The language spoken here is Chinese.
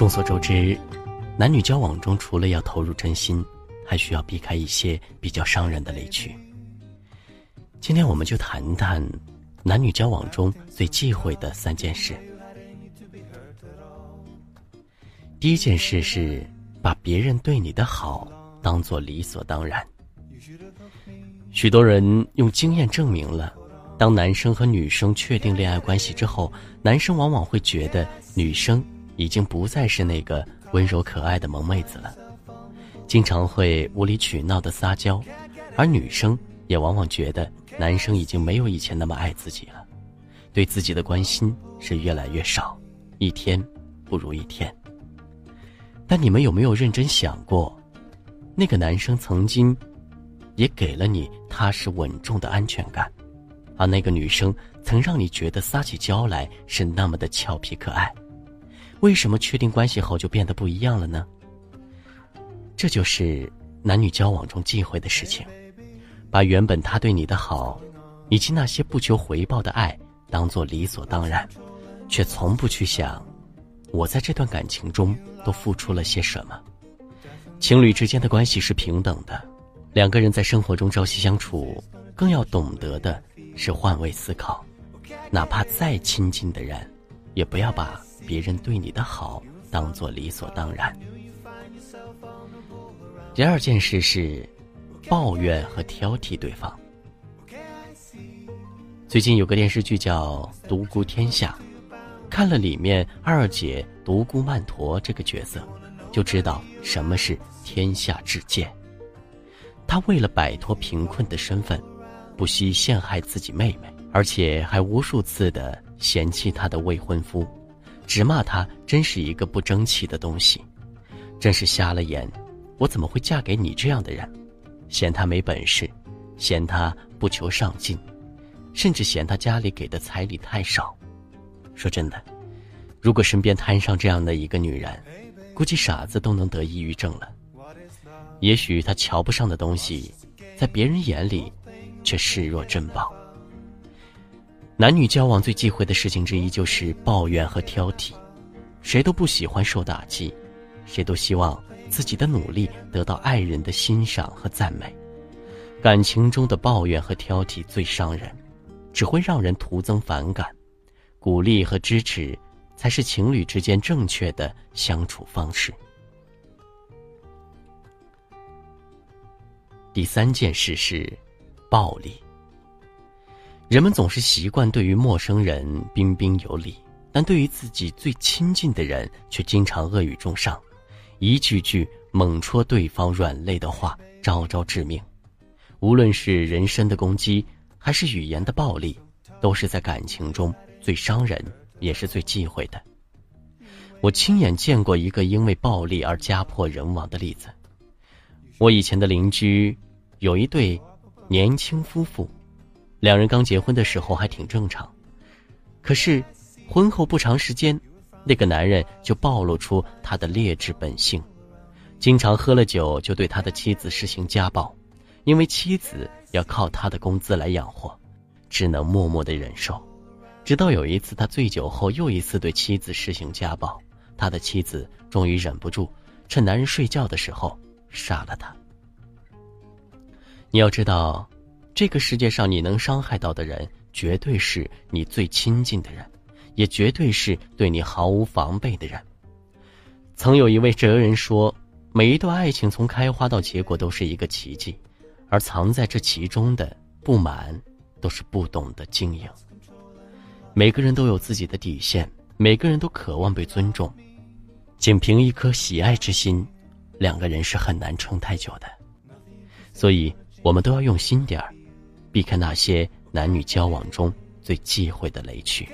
众所周知，男女交往中除了要投入真心，还需要避开一些比较伤人的雷区。今天我们就谈谈男女交往中最忌讳的三件事。第一件事是把别人对你的好当做理所当然。许多人用经验证明了，当男生和女生确定恋爱关系之后，男生往往会觉得女生。已经不再是那个温柔可爱的萌妹子了，经常会无理取闹的撒娇，而女生也往往觉得男生已经没有以前那么爱自己了，对自己的关心是越来越少，一天不如一天。但你们有没有认真想过，那个男生曾经也给了你踏实稳重的安全感，而那个女生曾让你觉得撒起娇来是那么的俏皮可爱。为什么确定关系后就变得不一样了呢？这就是男女交往中忌讳的事情，把原本他对你的好，以及那些不求回报的爱当做理所当然，却从不去想，我在这段感情中都付出了些什么。情侣之间的关系是平等的，两个人在生活中朝夕相处，更要懂得的是换位思考，哪怕再亲近的人，也不要把。别人对你的好当做理所当然。第二件事是抱怨和挑剔对方。最近有个电视剧叫《独孤天下》，看了里面二姐独孤曼陀这个角色，就知道什么是天下至贱。她为了摆脱贫困的身份，不惜陷害自己妹妹，而且还无数次的嫌弃她的未婚夫。只骂他真是一个不争气的东西，真是瞎了眼！我怎么会嫁给你这样的人？嫌他没本事，嫌他不求上进，甚至嫌他家里给的彩礼太少。说真的，如果身边摊上这样的一个女人，估计傻子都能得抑郁症了。也许他瞧不上的东西，在别人眼里却视若珍宝。男女交往最忌讳的事情之一就是抱怨和挑剔，谁都不喜欢受打击，谁都希望自己的努力得到爱人的欣赏和赞美。感情中的抱怨和挑剔最伤人，只会让人徒增反感。鼓励和支持才是情侣之间正确的相处方式。第三件事是暴力。人们总是习惯对于陌生人彬彬有礼，但对于自己最亲近的人却经常恶语重伤，一句句猛戳对方软肋的话，招招致命。无论是人身的攻击，还是语言的暴力，都是在感情中最伤人，也是最忌讳的。我亲眼见过一个因为暴力而家破人亡的例子。我以前的邻居有一对年轻夫妇。两人刚结婚的时候还挺正常，可是婚后不长时间，那个男人就暴露出他的劣质本性，经常喝了酒就对他的妻子实行家暴，因为妻子要靠他的工资来养活，只能默默的忍受。直到有一次他醉酒后又一次对妻子实行家暴，他的妻子终于忍不住，趁男人睡觉的时候杀了他。你要知道。这个世界上，你能伤害到的人，绝对是你最亲近的人，也绝对是对你毫无防备的人。曾有一位哲人说：“每一段爱情从开花到结果都是一个奇迹，而藏在这其中的不满，都是不懂得经营。”每个人都有自己的底线，每个人都渴望被尊重。仅凭一颗喜爱之心，两个人是很难撑太久的。所以，我们都要用心点儿。避开那些男女交往中最忌讳的雷区。